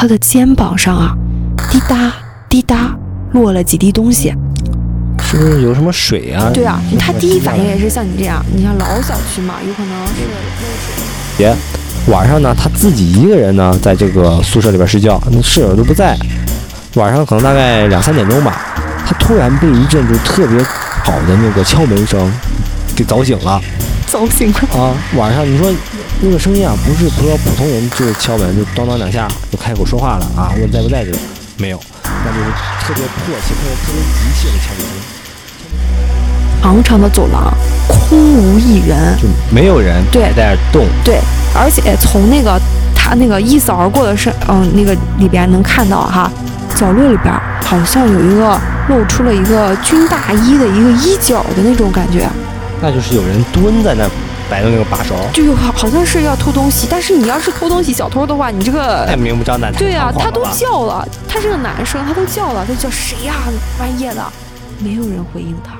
他的肩膀上啊，滴答滴答落了几滴东西。是不是有什么水啊？对啊，他第一反应也是像你这样，你像老小区嘛，有可能是漏水别晚上呢，他自己一个人呢，在这个宿舍里边睡觉，那室友都不在。晚上可能大概两三点钟吧，他突然被一阵就特别吵的那个敲门声给凿 醒了。凿醒了啊！晚上你说那个声音啊，不是说普通人就是敲门就当当两下就开口说话了啊？问在不在这个没有，那就是特别迫切、特别特别急切的敲门声。长长的走廊，空无一人，就没有人对在动。对，而且从那个他那个一扫而过的是，嗯，那个里边能看到哈，角落里边好像有一个露出了一个军大衣的一个衣角的那种感觉。那就是有人蹲在那摆的那个把手，就好好像是要偷东西。但是你要是偷东西小偷的话，你这个太明目张胆。对呀，他都叫了，他是个男生，他都叫了，他叫谁呀？半夜的，没有人回应他。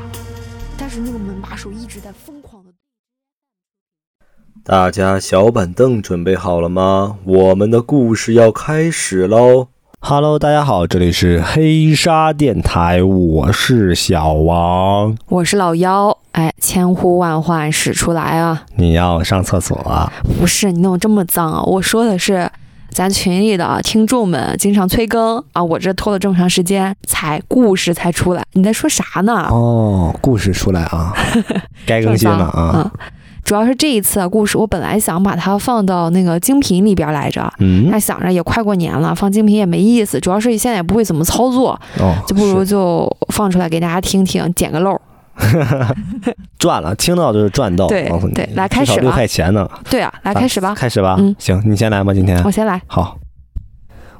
但是那个门把手一直在疯狂的。大家小板凳准备好了吗？我们的故事要开始喽！Hello，大家好，这里是黑沙电台，我是小王，我是老妖。哎，千呼万唤始出来啊！你要上厕所啊？不是，你弄这么脏啊？我说的是。咱群里的听众们经常催更啊，我这拖了这么长时间才故事才出来，你在说啥呢？哦，故事出来啊，该更新了啊。主要是这一次故事，我本来想把它放到那个精品里边来着，嗯，那想着也快过年了，放精品也没意思。主要是现在也不会怎么操作，哦，就不如就放出来给大家听听，捡个漏。赚了，听到就是赚到。对对，来开始六块钱呢。对啊，来开始吧。开始吧。嗯，行，你先来吧，今天。我先来。好。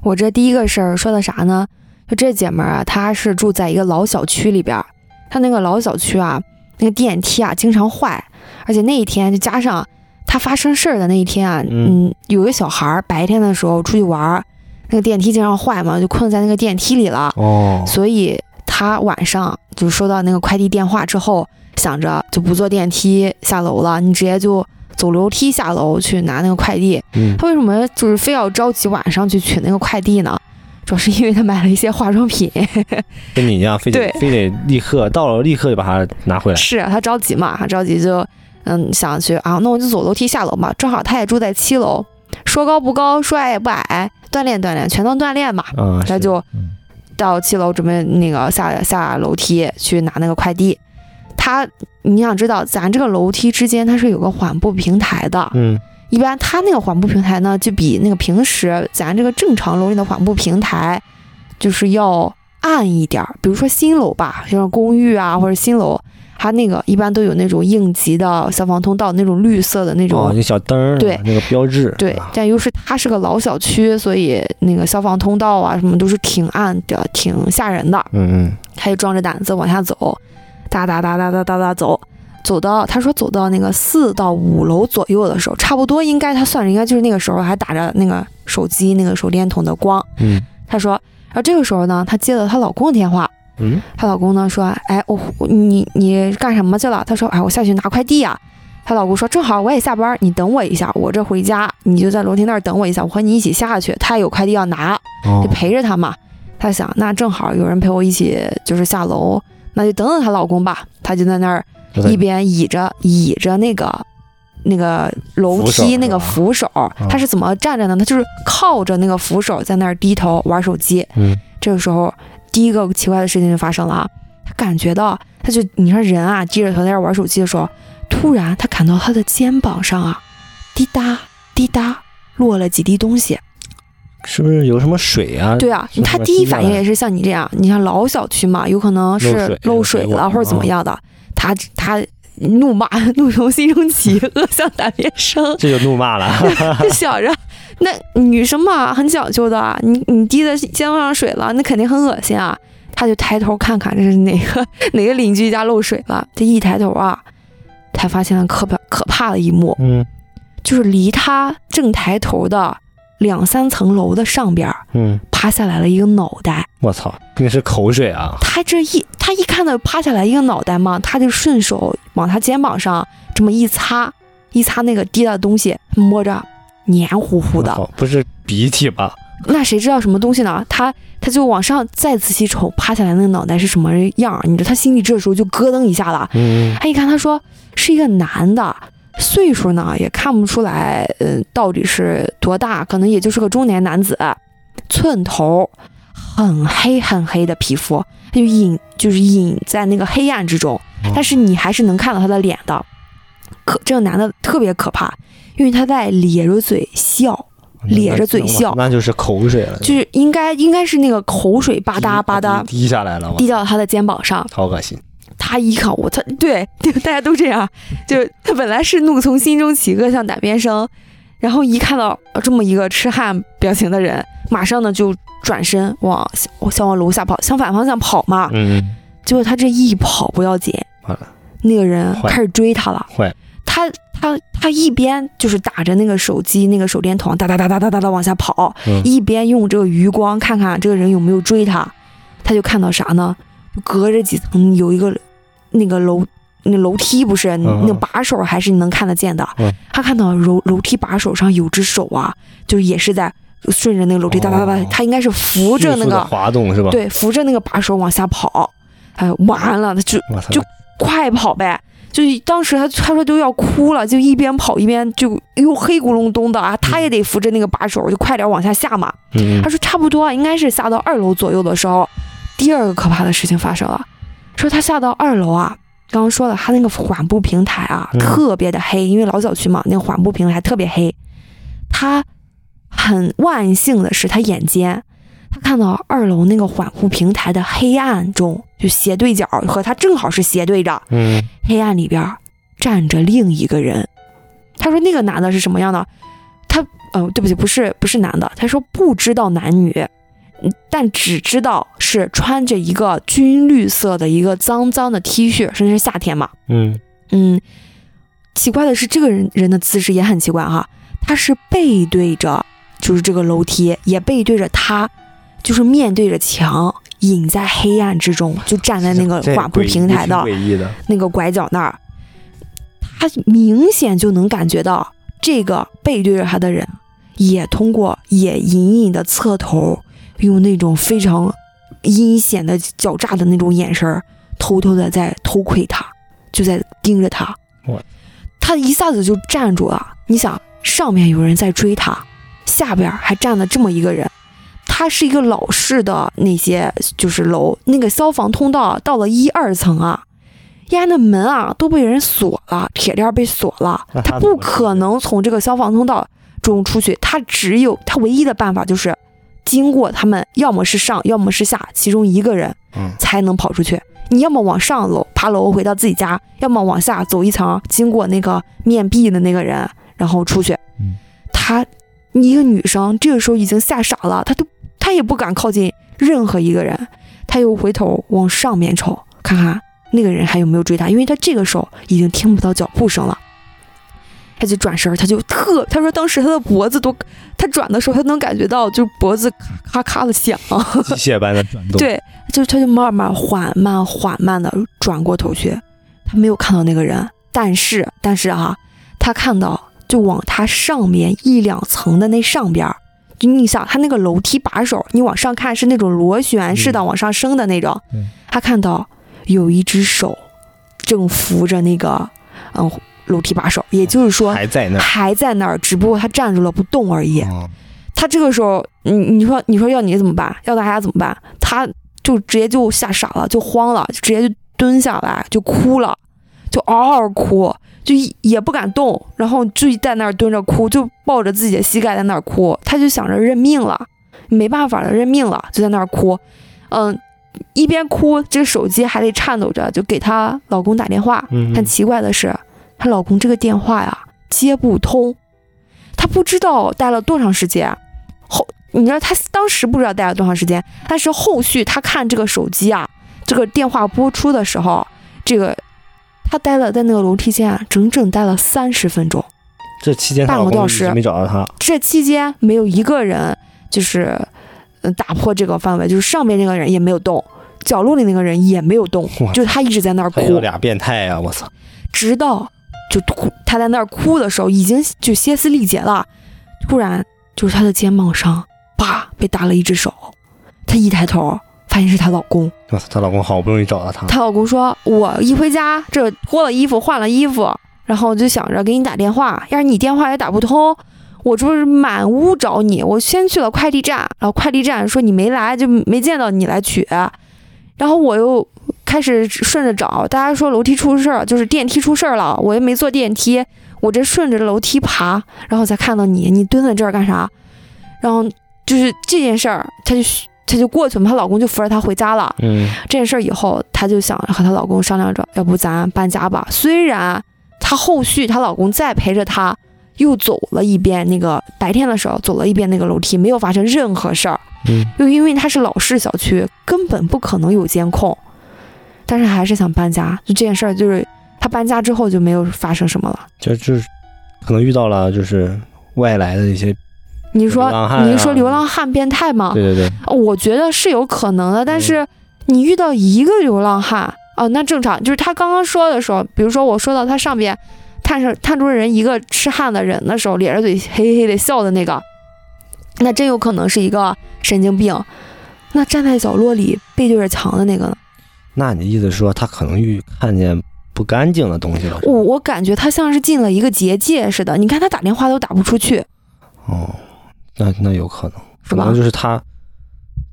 我这第一个事儿说的啥呢？就这姐们儿啊，她是住在一个老小区里边，她那个老小区啊，那个电梯啊经常坏，而且那一天就加上她发生事儿的那一天啊，嗯，有个小孩儿白天的时候出去玩，那个电梯经常坏嘛，就困在那个电梯里了。哦。所以她晚上就收到那个快递电话之后，想着就不坐电梯下楼了，你直接就。走楼梯下楼去拿那个快递，他为什么就是非要着急晚上去取那个快递呢？主要是因为他买了一些化妆品，跟你一样，非得非得立刻到了立刻就把它拿回来。是他着急嘛？他着急就嗯想去啊，那我就走楼梯下楼嘛。正好他也住在七楼，说高不高，说矮也不矮，锻炼锻炼，全当锻炼嘛。嗯，他就到七楼准备那个下下楼梯去拿那个快递。他，你想知道，咱这个楼梯之间它是有个缓步平台的。嗯，一般它那个缓步平台呢，就比那个平时咱这个正常楼里的缓步平台，就是要暗一点儿。比如说新楼吧，像公寓啊或者新楼，它那个一般都有那种应急的消防通道，那种绿色的那种，那小灯儿，对，那个标志。对，但又是它是个老小区，所以那个消防通道啊什么都是挺暗的，挺吓人的。嗯嗯，他就壮着胆子往下走。哒哒哒哒哒哒哒走，走到他说走到那个四到五楼左右的时候，差不多应该他算着应该就是那个时候还打着那个手机那个手电筒的光。嗯，他说，然后这个时候呢，她接了她老公的电话。嗯，她老公呢说，哎，我你你干什么去了？她说，哎，我下去拿快递呀。她老公说，正好我也下班，你等我一下，我这回家，你就在楼梯那儿等我一下，我和你一起下去。他有快递要拿，就陪着他嘛。她想，那正好有人陪我一起就是下楼。那就等等她老公吧，她就在那儿一边倚着倚着那个那个楼梯那个扶手，她是怎么站着呢？她就是靠着那个扶手在那儿低头玩手机。嗯，这个时候第一个奇怪的事情就发生了啊，他感觉到，他就你说人啊低着头在那玩手机的时候，突然他感到他的肩膀上啊滴答滴答落了几滴东西。是不是有什么水啊？对啊，他第一反应也是像你这样，你像老小区嘛，有可能是漏水了或者怎么样的。他他怒骂，怒从心中起，恶向胆边生。这就怒骂了，就 想着那女生嘛，很讲究的，你你滴在肩膀上水了，那肯定很恶心啊。他就抬头看看这是哪个 哪个邻居家漏水了。这一抬头啊，才发现了可怕可怕的一幕，嗯，就是离他正抬头的。两三层楼的上边，嗯，趴下来了一个脑袋。我操，那是口水啊！他这一，他一看到趴下来一个脑袋嘛，他就顺手往他肩膀上这么一擦，一擦那个滴的东西，摸着黏糊糊的，不是鼻涕吧？那谁知道什么东西呢？他他就往上再仔细瞅，趴下来那个脑袋是什么样儿？你知道他心里这时候就咯噔一下了。嗯他一看，他说是一个男的，岁数呢也看不出来，嗯、到底是多大，可能也就是个中年男子，寸头，很黑很黑的皮肤，他就隐就是隐在那个黑暗之中，但是你还是能看到他的脸的。可这个男的特别可怕，因为他在咧着嘴笑，咧着嘴笑那就是口水了，就是应该应该是那个口水吧嗒吧嗒滴滴下来了，滴到他的肩膀上。好恶心。他一看我，他对对，大家都这样，就他本来是怒从心中起，恶向胆边生，然后一看到这么一个痴汉表情的人，马上呢就转身往想往楼下跑，向反方向跑嘛。嗯，结果他这一跑不要紧完了，那个人开始追他了。坏，他他他一边就是打着那个手机那个手电筒哒哒哒哒哒哒哒往下跑，嗯一边用这个余光看看这个人有没有追他。他就看到啥呢？就隔着几层有一个那个楼。那楼梯不是、那把手还是你能看得见的，嗯他看到楼楼梯把手上有只手啊，就是也是在顺着那个楼梯哒哒哒他应该是扶着那个滑动是吧？，对扶着那个把手往下跑，哎，完了，他就，就快跑呗！就当时他他说都要哭了，就一边跑一边就又黑咕隆咚的啊，他也得扶着那个把手，就快点往下下嘛。嗯他说差不多啊，应该是下到二楼左右的时候，第二个可怕的事情发生了。说他下到二楼啊，刚刚说了，他那个缓步平台啊嗯特别的黑，因为老小区嘛，那个缓步平台特别黑。他很万幸的是，他眼尖，他看到二楼那个缓步平台的黑暗中，就斜对角和他正好是斜对着，嗯黑暗里边儿站着另一个人。他说那个男的是什么样的？他，呃，对不起，不是不是男的。他说不知道男女，嗯但只知道是穿着一个军绿色的一个脏脏的 T 恤，甚至是夏天嘛。嗯嗯，奇怪的是，这个人人的姿势也很奇怪哈，他是背对着，就是这个楼梯，也背对着他，就是面对着墙，隐在黑暗之中，就站在那个这缓步诡异平台的那个拐角那儿，他明显就能感觉到这个背对着他的人，也通过也隐隐的侧头，用那种非常阴险的狡诈的那种眼神儿，偷偷的在偷窥他，就在盯着他。他一下子就站住了。你想，上面有人在追他，下边还站了这么一个人。它是一个老式的那些就是楼，那个消防通道到了一二层啊，呀，那门啊都被人锁了，铁链被锁了，那他不可能从这个消防通道中出去，他只有他唯一的办法就是经过他们，要么是上，要么是下，其中一个人嗯才能跑出去。你要么往上楼爬楼回到自己家，要么往下走一层，经过那个面壁的那个人，然后出去。嗯她一个女生这个时候已经吓傻了，她都她也不敢靠近任何一个人，他又回头往上面瞅，看看那个人还有没有追他，因为他这个时候已经听不到脚步声了。他就转身，他就特，他说当时他的脖子都，他转的时候，他能感觉到就脖子咔咔咔的响。机械般的转动，，对，就他就慢慢缓慢缓慢的转过头去，他没有看到那个人，但是但是啊，他看到就往他上面一两层的那上边儿，就你想他那个楼梯把手，你往上看是那种螺旋式的嗯往上升的那种，嗯他看到有一只手正扶着那个嗯楼梯把手，也就是说还在那儿，还在那儿，只不过他站住了不动而已。哦他这个时候，你你说你说要你怎么办？要大家怎么办？他就直接就吓傻了，就慌了，就直接就蹲下来就哭了，就嗷嗷哭，就一也不敢动，然后就在那儿蹲着哭，就抱着自己的膝盖在那儿哭，他就想着认命了，没办法了，认命了，就在那儿哭，嗯，一边哭，这个手机还得颤抖着，就给她老公打电话，嗯但奇怪的是，她老公这个电话呀接不通，她不知道待了多长时间。后，你知道她当时不知道待了多长时间，但是后续她看这个手机啊，这个电话播出的时候，这个她待了在那个楼梯间啊，整整待了三十分钟。这期间半个多小时没找到他，这期间没有一个人就是嗯打破这个范围，就是上面那个人也没有动，角落里那个人也没有动，就他一直在那儿哭俩变态呀！我操，直到就哭，他在那儿哭的时候，已经就歇斯底竭了。突然，就是他的肩膀上啪被打了一只手。他一抬头，发现是她老公。哇她老公好不容易找到她，她老公说：“我一回家，这脱了衣服，换了衣服，然后就想着给你打电话，要是你电话也打不通，我这不是满屋找你。我先去了快递站，然后快递站说你没来，就没见到你来取。然后我又开始顺着找，大家说楼梯出事儿，就是电梯出事儿了，我又没坐电梯，我这顺着楼梯爬，然后才看到你，你蹲在这儿干啥？然后就是这件事儿，他就她就过去嘛，她老公就扶着她回家了。嗯，这件事儿以后，她就想和她老公商量着，要不咱搬家吧。虽然她后续她老公再陪着她，又走了一遍那个白天的时候走了一遍那个楼梯，没有发生任何事儿。嗯，又因为它是老式小区，根本不可能有监控，但是还是想搬家。就这件事儿，就是她搬家之后就没有发生什么了。就就是可能遇到了就是外来的一些，你说你是说流浪汉变态吗？对对对，哦我觉得是有可能的，但是你遇到一个流浪汉哦，那正常。就是他刚刚说的时候，比如说我说到他上边探上探出人一个痴汉的人的时候，咧着嘴嘿嘿的笑的那个，那真有可能是一个神经病。那站在角落里背对着墙的那个呢？那你意思说他可能遇看见不干净的东西了？我我感觉他像是进了一个结界似的。你看他打电话都打不出去，哦，那那有可能，是吧可能？就是他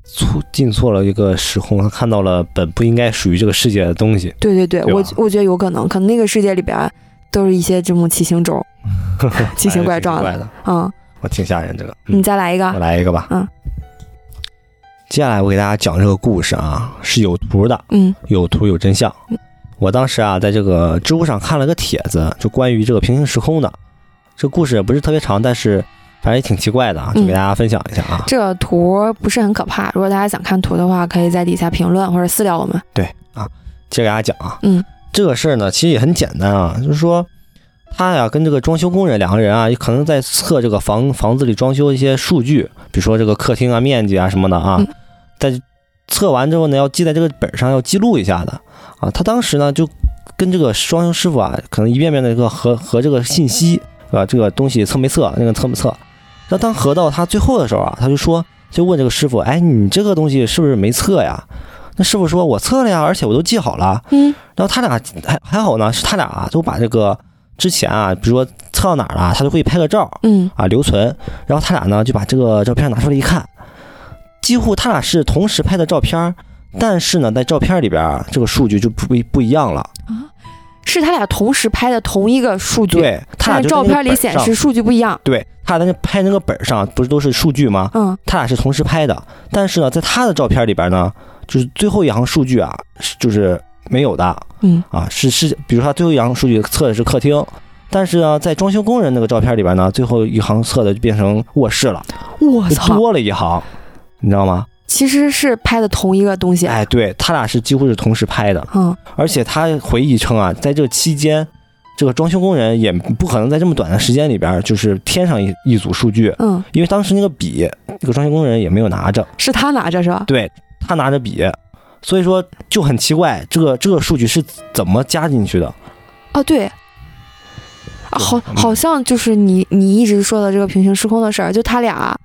错进错了一个时空，他看到了本不应该属于这个世界的东西。对对对，对我我觉得有可能，可能那个世界里边都是一些这种奇形种，奇形怪状的。怪的，嗯，我挺吓人这个。你再来一我个。来一个吧。嗯。接下来我给大家讲这个故事啊，是有图的，嗯有图有真相嗯。我当时啊，在这个知乎上看了个帖子，就关于这个平行时空的。这故事也不是特别长，但是反正也挺奇怪的啊，就给大家分享一下啊。这个图不是很可怕，如果大家想看图的话，可以在底下评论或者私聊我们。对啊，接着给大家讲啊。嗯，这个事儿呢，其实也很简单啊，就是说。他呀，跟这个装修工人两个人啊，可能在测这个房房子里装修一些数据，比如说这个客厅啊、面积啊什么的啊嗯，在测完之后呢，要记在这个本上，要记录一下的啊。他当时呢，就跟这个装修师傅啊，可能一遍遍的这个核核这个信息，是吧？这个东西测没测，那个测没测？那当核到他最后的时候啊，他就说，就问这个师傅，哎，你这个东西是不是没测呀？那师傅说，我测了呀，而且我都记好了。嗯然后他俩还还好呢，是他俩啊都把这个之前啊，比如说测到哪儿了，他都会拍个照嗯啊留存，然后他俩呢就把这个照片拿出来一看，几乎他俩是同时拍的照片，但是呢在照片里边啊这个数据就不不不一样了。是他俩同时拍的同一个数据，对，他俩照片里显示，数据不一样。对他俩在那拍那个本上不是都是数据吗？嗯他俩是同时拍的，但是呢在他的照片里边呢，就是最后一行数据啊是就是没有的。嗯啊，是是，比如说他最后一行数据测的是客厅，但是呢，在装修工人那个照片里边呢，最后一行测的就变成卧室了，就我操，多了一行，你知道吗？其实是拍的同一个东西。哎，对他俩是几乎是同时拍的，嗯而且他回忆称啊，在这期间，这个装修工人也不可能在这么短的时间里边就是添上一一组数据，嗯，因为当时那个笔，这个装修工人也没有拿着，是他拿着是吧？对他拿着笔，所以说就很奇怪，这个这个数据是怎么加进去的？哦对。啊，好，嗯好像就是你你一直说的这个平行时空的事儿，就他俩，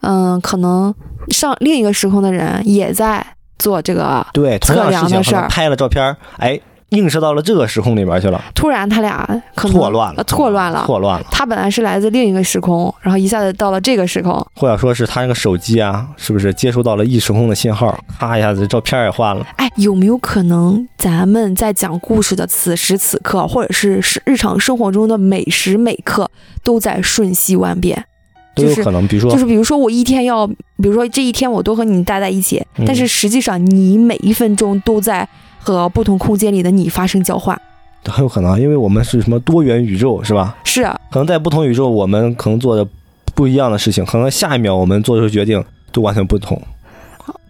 嗯，可能上另一个时空的人也在做这个，对，同样的事儿可能拍了照片儿，哎，映射到了这个时空里边去了，突然他俩可能错乱了，呃错乱了。错乱了，他本来是来自另一个时空，然后一下子到了这个时空。或者说是他那个手机啊，是不是接收到了异时空的信号，咔一下子照片也换了？哎，有没有可能咱们在讲故事的此时此刻，或者是是日常生活中的每时每刻，都在瞬息万变？就是都有可能，比如说，就是比如说我一天要，比如说这一天我都和你待在一起，嗯但是实际上你每一分钟都在和不同空间里的你发生交换。很有可能，因为我们是什么多元宇宙，是吧？是啊，可能在不同宇宙，我们可能做的不一样的事情，可能下一秒我们做出决定都完全不同。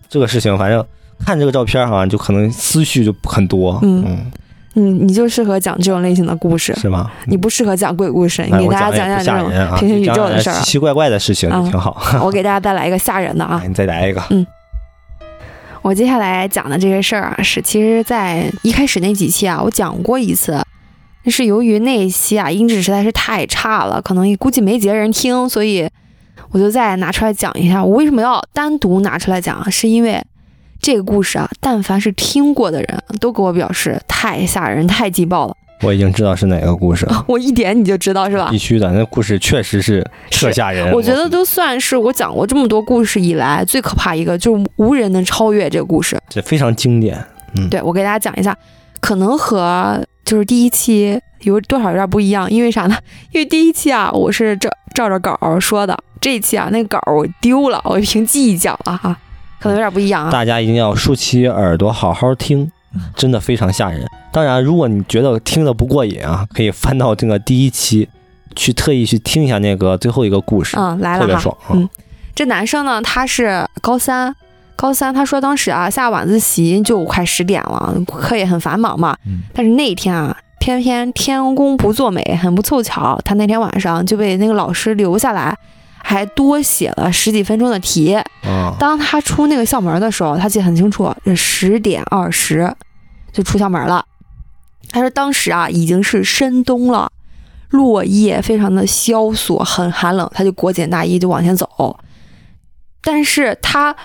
这个事情，反正看这个照片好像就可能思绪就很多，嗯嗯，你你就适合讲这种类型的故事，是吗？你不适合讲鬼故事，你给大家讲讲讲这种平行宇宙的事儿奇奇怪怪的事情嗯就挺好。我给大家带来一个吓人的啊 哎，，你再来一个，嗯我接下来讲的这些事儿啊，是其实在一开始那几期啊，我讲过一次，但是由于那一期啊音质实在是太差了，可能估计没几个人听，所以我就再拿出来讲一下。我为什么要单独拿出来讲啊？是因为这个故事啊，但凡是听过的人都给我表示太吓人、太劲爆了。我已经知道是哪个故事了，我一点你就知道是吧必？须的，那故事确实是特吓人。我觉得都算是我讲过这么多故事以来最可怕一个，就是无人能超越这个故事。这非常经典。嗯，对我给大家讲一下，可能和就是第一期有多少有点不一样，因为啥呢？因为第一期啊，我是照照着稿儿说的，这一期啊，那个稿儿我丢了，我凭记忆讲了哈，可能有点不一样啊。大家一定要竖起耳朵好好听，真的非常吓人。当然，如果你觉得听的不过瘾啊，可以翻到这个第一期，去特意去听一下那个最后一个故事，嗯，来了哈，特别爽啊。嗯这男生呢，他是高三，高三，他说当时啊下晚自习就快十点了，课也很繁忙嘛。嗯但是那一天啊，偏偏天公不作美，很不凑巧，他那天晚上就被那个老师留下来，还多写了十几分钟的题。啊，当他出那个校门的时候，他记得很清楚，是十点二十就出校门了。他说当时啊已经是深冬了，落叶非常的萧索，很寒冷，他就裹紧大衣就往前走。但是他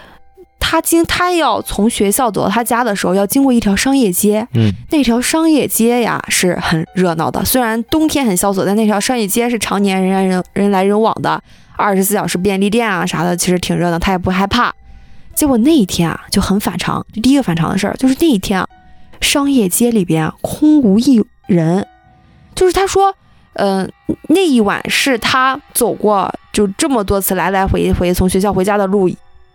他经他要从学校走到他家的时候，要经过一条商业街，嗯，那条商业街呀是很热闹的，虽然冬天很萧索，但那条商业街是常年人来人人来人往的，二十四小时便利店啊啥的，其实挺热闹，他也不害怕。结果那一天啊就很反常，就第一个反常的事儿就是那一天啊，商业街里边空无一人，就是他说，嗯、那一晚是他走过就这么多次来来回回从学校回家的路，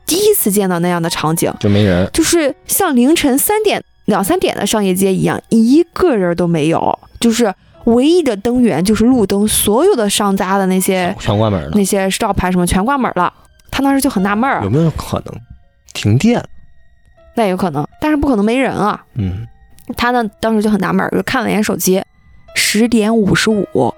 第一次见到那样的场景。就没人。就是像凌晨三点、两三点的商业街一样，一个人都没有，就是唯一的灯源就是路灯，所有的商家的那些全关门了，那些招牌什么全关门了。他当时就很纳闷儿有，没有可能停电？那有可能，但是不可能没人啊。嗯，他呢当时就很纳闷儿，就看了一眼手机，十点五十五，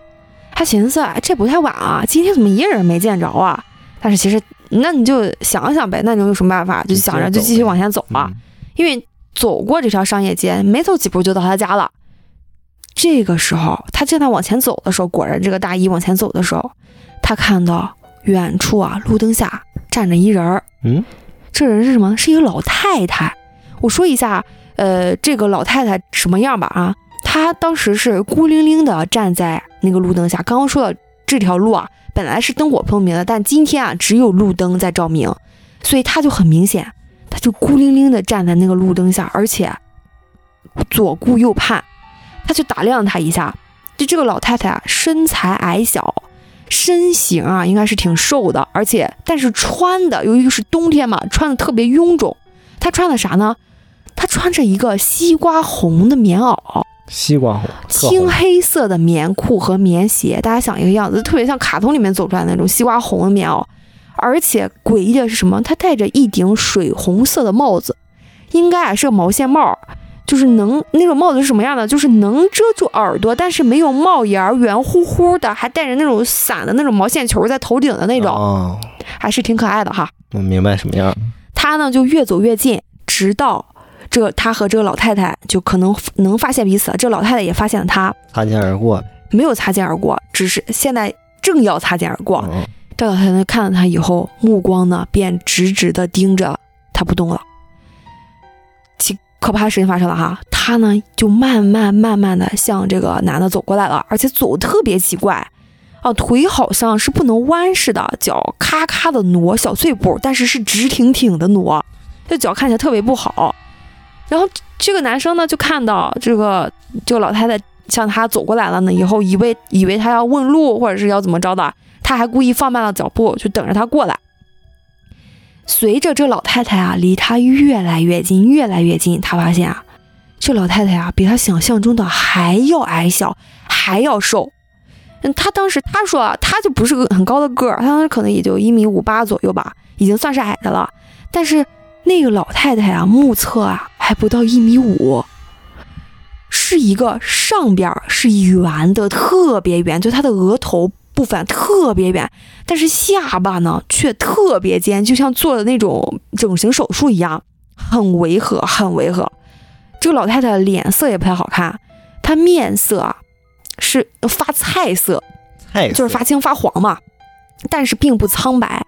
他寻思哎这不太晚啊，今天怎么一个人没见着啊？但是其实那你就想想呗，那你有什么办法？就就想着就继续往前走啊。嗯因为走过这条商业街，没走几步就到他家了。这个时候，他正在往前走的时候，果然这个大衣往前走的时候，他看到远处啊路灯下站着一人儿。嗯，这人是什么？是一个老太太。我说一下，呃，这个老太太什么样吧啊？她当时是孤零零的站在那个路灯下。刚刚说到这条路啊，本来是灯火通明的，但今天啊只有路灯在照明，所以她就很明显，她就孤零零的站在那个路灯下，而且左顾右盼。他去打量了她一下，就这个老太太啊，身材矮小，身形啊应该是挺瘦的，而且但是穿的，由于是冬天嘛，穿的特别臃肿。她穿的啥呢？她穿着一个西瓜红的棉袄，西瓜红，青黑色的棉裤和棉鞋，大家想一个样子，特别像卡通里面走出来的那种西瓜红的棉袄。而且诡异的是什么？她戴着一顶水红色的帽子，应该啊是个毛线帽，就是能那种帽子是什么样的？就是能遮住耳朵，但是没有帽檐儿，圆乎乎的，还带着那种散的那种毛线球在头顶的那种，哦，还是挺可爱的哈。我明白什么样。他呢就越走越近，直到这个他和这个老太太就可能能发现彼此，这个老太太也发现了他，擦肩而过。没有擦肩而过，只是现在正要擦肩而过。嗯这老太太看到他以后，目光呢便直直的盯着他不动了。可怕的事情发生了哈，他呢就慢慢慢慢的向这个男的走过来了，而且走得特别奇怪，啊，腿好像是不能弯似的，脚咔咔的挪小碎步，但是是直挺挺的挪，这脚看起来特别不好。然后这个男生呢就看到这个这个老太太向他走过来了呢，以后以为以为他要问路或者是要怎么着的，他还故意放慢了脚步，就等着他过来。随着这老太太啊离他越来越近，越来越近，他发现啊，这老太太啊比他想象中的还要矮小，还要瘦。嗯，他当时他说啊，他就不是个很高的个儿，他当时可能也就一米五八左右吧，已经算是矮的了。但是那个老太太啊，目测啊还不到一米五，是一个上边是圆的，特别圆，就她的额头部分特别圆，但是下巴呢却特别尖，就像做的那种整形手术一样，很违和，很违和。这个老太太脸色也不太好看，她面色啊是发菜色，菜就是发青发黄嘛。但是并不苍白，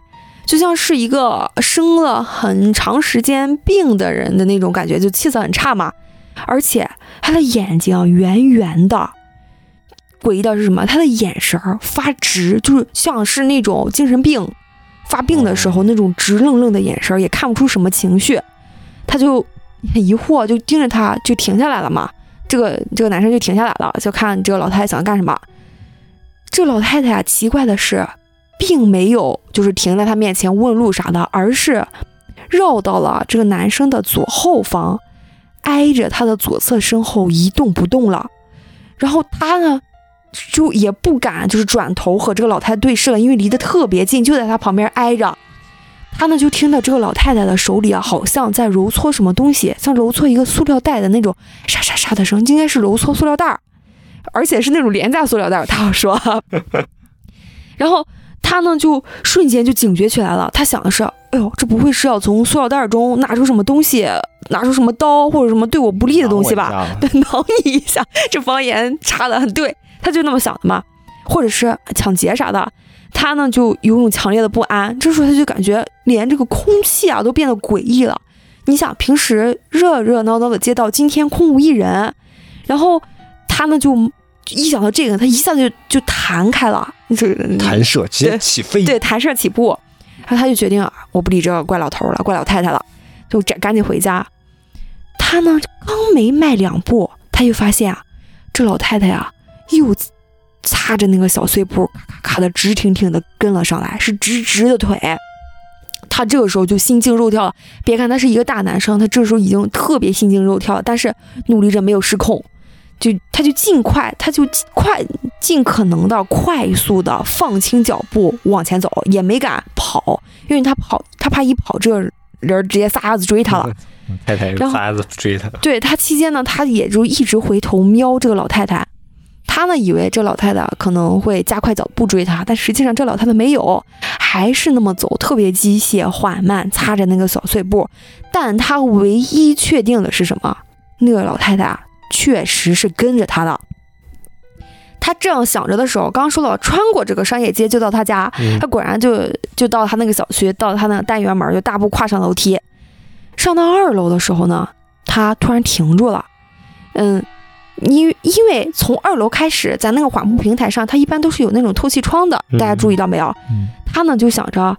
就像是一个生了很长时间病的人的那种感觉，就气色很差嘛。而且她的眼睛圆圆的，诡异的是什么？他的眼神发直，就是像是那种精神病发病的时候那种直愣愣的眼神，也看不出什么情绪。他就很疑惑，就盯着他，就停下来了嘛。这个这个男生就停下来了，就看这个老太太想干什么。这老太太啊，奇怪的是，并没有就是停在他面前问路啥的，而是绕到了这个男生的左后方，挨着他的左侧身后一动不动了。然后他呢，就也不敢就是转头和这个老太太对视了，因为离得特别近，就在她旁边挨着。他呢就听到这个老太太的手里啊，好像在揉搓什么东西，像揉搓一个塑料袋的那种沙沙沙的声，应该是揉搓塑料袋。而且是那种廉价塑料袋，他要说，然后他呢就瞬间就警觉起来了。他想的是，哎呦，这不会是要从塑料袋中拿出什么东西，拿出什么刀或者什么对我不利的东西吧？对，挠你一下，这方言插的很对，他就那么想的嘛。或者是抢劫啥的，他呢就有种强烈的不安。这时候他就感觉连这个空气啊都变得诡异了。你想，平时热热闹闹的街道，今天空无一人，然后他呢就。一想到这个，他一下子就就弹开了，就弹射直接起飞，对，弹射起步，然后他就决定啊，我不理这个怪老头了，怪老太太了，就赶赶紧回家。他呢刚没迈两步，他就发现啊，这老太太啊又擦着那个小碎步，咔咔咔的直挺挺的跟了上来，是直直的腿。他这个时候就心惊肉跳了，别看他是一个大男生，他这时候已经特别心惊肉跳了，但是努力着没有失控。就他就尽快，他就快尽可能的快速的放轻脚步往前走，也没敢跑，因为他跑，他怕一跑，这人直接撒丫子追他了。太太撒丫子追他。对他期间呢，他也就一直回头瞄这个老太太，他呢以为这老太太可能会加快脚步追他，但实际上这老太太没有，还是那么走，特别机械缓慢，擦着那个小碎步。但他唯一确定的是什么？那个老太太啊。确实是跟着他的。他这样想着的时候，刚刚说到穿过这个商业街就到他家，他果然就就到他那个小区，到他那个单元门，就大步跨上楼梯。上到二楼的时候呢，他突然停住了。嗯，因因为从二楼开始，在那个缓步平台上，它一般都是有那种透气窗的，大家注意到没有？他呢就想着，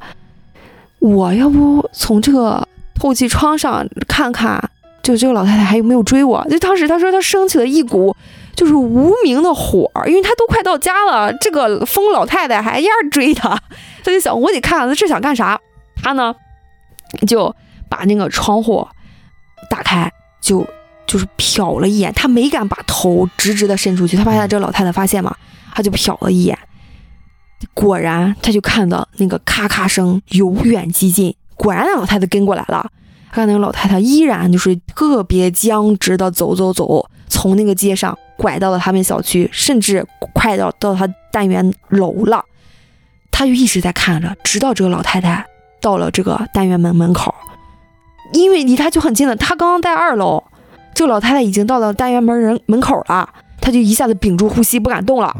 我要不从这个透气窗上看看。就这个老太太还有没有追我？就当时他说他升起了一股就是无名的火，因为他都快到家了，这个疯老太太还一样追他，他就想我得看看他这想干啥。他呢就把那个窗户打开，就就是瞟了一眼，他没敢把头直直的伸出去，他怕这个老太太发现嘛，他就瞟了一眼，果然他就看到那个咔咔声由远及近，果然那老太太跟过来了。看那个老太太依然就是特别僵直的走走走，从那个街上拐到了他们小区，甚至快到到他单元楼了。他就一直在看着，直到这个老太太到了这个单元门门口，因为离他就很近了。他刚刚在二楼，这个老太太已经到了单元门人门口了，她就一下子屏住呼吸，不敢动了。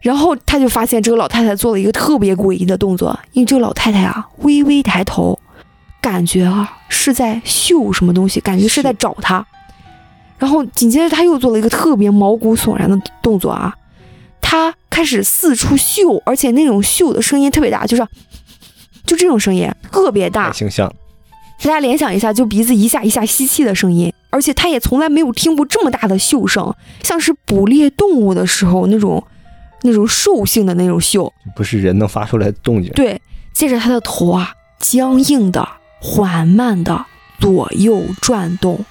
然后她就发现这个老太太做了一个特别诡异的动作，因为这个老太太啊微微抬头。感觉啊是在嗅什么东西，感觉是在找他，然后紧接着她又做了一个特别毛骨悚然的动作啊，她开始四处嗅，而且那种嗅的声音特别大，就是就这种声音特别大，形象。大家联想一下，就鼻子一下一下吸气的声音，而且他也从来没有听过这么大的嗅声，像是捕猎动物的时候那种那种兽性的那种嗅，不是人能发出来的动静。对，接着他的头啊僵硬的。缓慢的左右转动，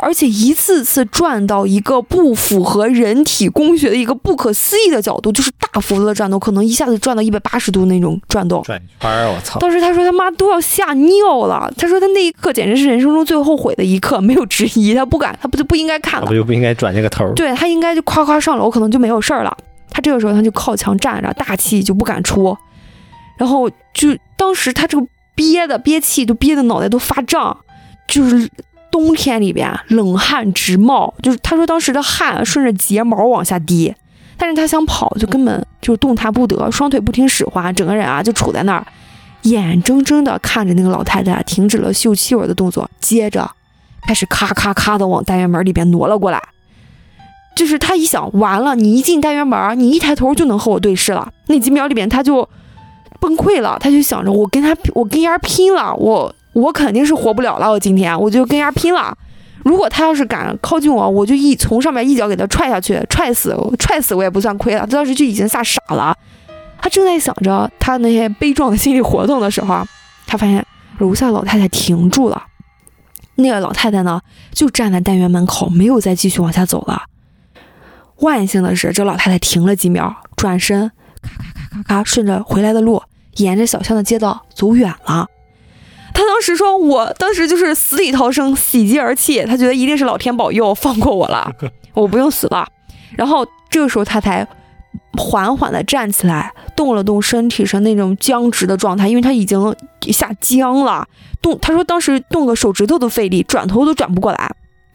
而且一次次转到一个不符合人体工学的一个不可思议的角度，就是大幅度的转动，可能一下子转到一百八十度那种转动。转圈儿，我操！当时他说他妈都要吓尿了，他说他那一刻简直是人生中最后悔的一刻，没有之一。他不敢，他不就不应该看了，不就不应该转这个头？对他应该就夸夸上楼，可能就没有事儿了。他这个时候他就靠墙站着，大气就不敢出，然后就当时他这个。憋的憋气都憋的脑袋都发胀，就是冬天里边冷汗直冒，就是他说当时的汗顺着睫毛往下滴，但是他想跑就根本就动弹不得，双腿不听使唤，整个人啊就杵在那儿，眼睁睁的看着那个老太太停止了嗅气味的动作，接着开始咔咔咔的往单元门里边挪了过来。就是他一想，完了，你一进单元门，你一抬头就能和我对视了，那几秒里边他就崩溃了，他就想着我跟他我跟丫拼了，我我肯定是活不了了，我今天我就跟人家拼了。如果他要是敢靠近我，我就一从上面一脚给他踹下去，踹死，踹死我也不算亏了。他当时就已经吓傻了。他正在想着他那些悲壮的心理活动的时候，他发现楼下老太太停住了。那个老太太呢，就站在单元门口，没有再继续往下走了。万幸的是，这老太太停了几秒，转身，咔咔咔咔咔，顺着回来的路，沿着小巷的街道走远了。他当时说：“我当时就是死里逃生，喜极而泣。他觉得一定是老天保佑，放过我了，我不用死了。”然后这个时候他才缓缓地站起来，动了动身体上那种僵直的状态，因为他已经下僵了。动，他说当时动个手指头都费力，转头都转不过来，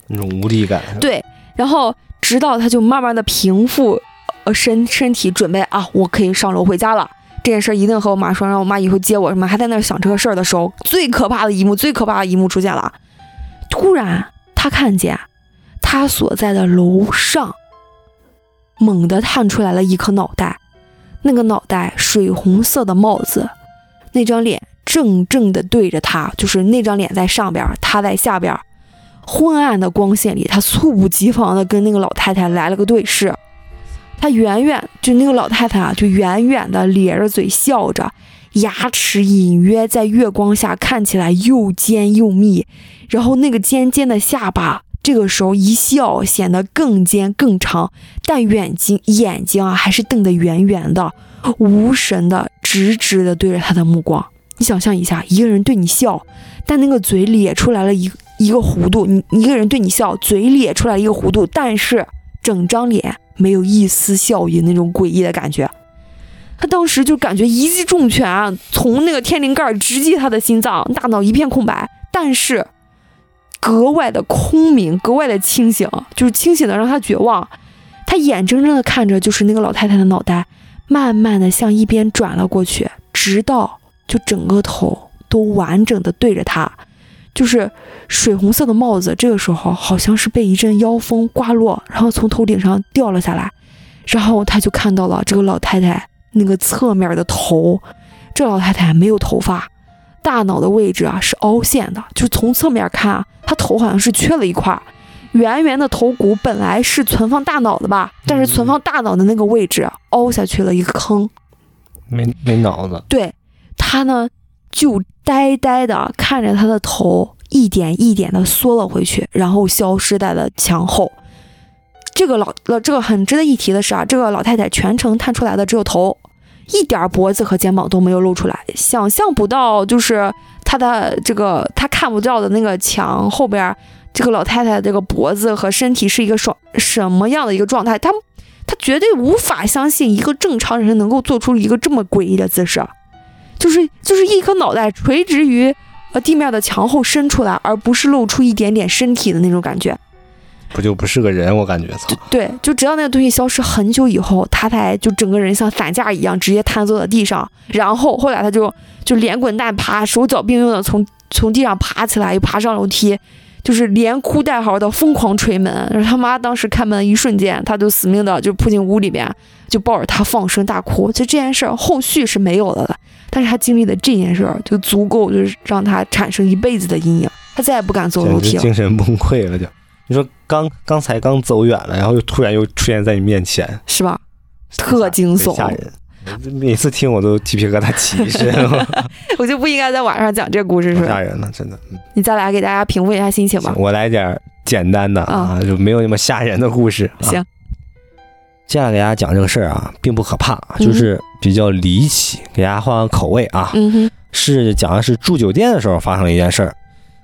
那种无力感。对，然后。直到他就慢慢的平复，呃身身体准备啊，我可以上楼回家了。这件事儿一定和我妈说，让我妈以后接我什么。还在那想这个事儿的时候，最可怕的一幕，最可怕的一幕出现了。突然，他看见他所在的楼上，猛地探出来了一颗脑袋，那个脑袋水红色的帽子，那张脸正正的对着他，就是那张脸在上边，他在下边。昏暗的光线里，他猝不及防的跟那个老太太来了个对视。他远远就那个老太太啊，就远远的咧着嘴笑着，牙齿隐约在月光下看起来又尖又密。然后那个尖尖的下巴，这个时候一笑显得更尖更长，但眼睛眼睛啊还是瞪得圆圆的，无神的直直的对着他的目光。你想象一下，一个人对你笑，但那个嘴咧出来了一。一个弧度，你一个人对你笑，嘴咧出来一个弧度，但是整张脸没有一丝笑意，那种诡异的感觉。他当时就感觉一记重拳从那个天灵盖直击他的心脏，大脑一片空白，但是格外的空明，格外的清醒，就是清醒的让他绝望。他眼睁睁的看着，就是那个老太太的脑袋慢慢的向一边转了过去，直到就整个头都完整的对着他。就是水红色的帽子，这个时候好像是被一阵妖风刮落，然后从头顶上掉了下来，然后他就看到了这个老太太那个侧面的头，这老太太没有头发，大脑的位置啊是凹陷的，就从侧面看，她头好像是缺了一块，圆圆的头骨本来是存放大脑的吧，但是存放大脑的那个位置凹下去了一个坑，没没脑子，对他呢。就呆呆的看着他的头一点一点的缩了回去，然后消失在了墙后。这个老呃，这个很值得一提的是啊，这个老太太全程探出来的只有头，一点脖子和肩膀都没有露出来。想象不到，就是她的这个她看不到的那个墙后边，这个老太太这个脖子和身体是一个什什么样的一个状态？她她绝对无法相信一个正常人能够做出一个这么诡异的姿势。就是就是一颗脑袋垂直于呃地面的墙后伸出来，而不是露出一点点身体的那种感觉，不就不是个人？我感觉操。对，就直到那个东西消失很久以后，他才就整个人像散架一样直接瘫坐在地上，然后后来他就就连滚带爬，手脚并用的从从地上爬起来，又爬上楼梯。就是连哭带嚎的疯狂捶门，然后他妈当时开门一瞬间，他就死命的就扑进屋里边，就抱着他放声大哭。就这件事儿后续是没有了的，但是他经历的这件事儿就足够，就是让他产生一辈子的阴影，他再也不敢走楼梯了，精神崩溃了就。你说刚刚才刚走远了，然后又突然又出现在你面前，是吧？特惊悚，吓人。每次听我都鸡皮疙瘩起一身，我就不应该在晚上讲这个故事，是吧？吓人了，真的。你再来给大家平复一下心情吧。我来点简单的啊，就没有那么吓人的故事。行。接下来给大家讲这个事儿啊，并不可怕，就是比较离奇，给大家换个口味啊。嗯哼。是讲的是住酒店的时候发生了一件事儿，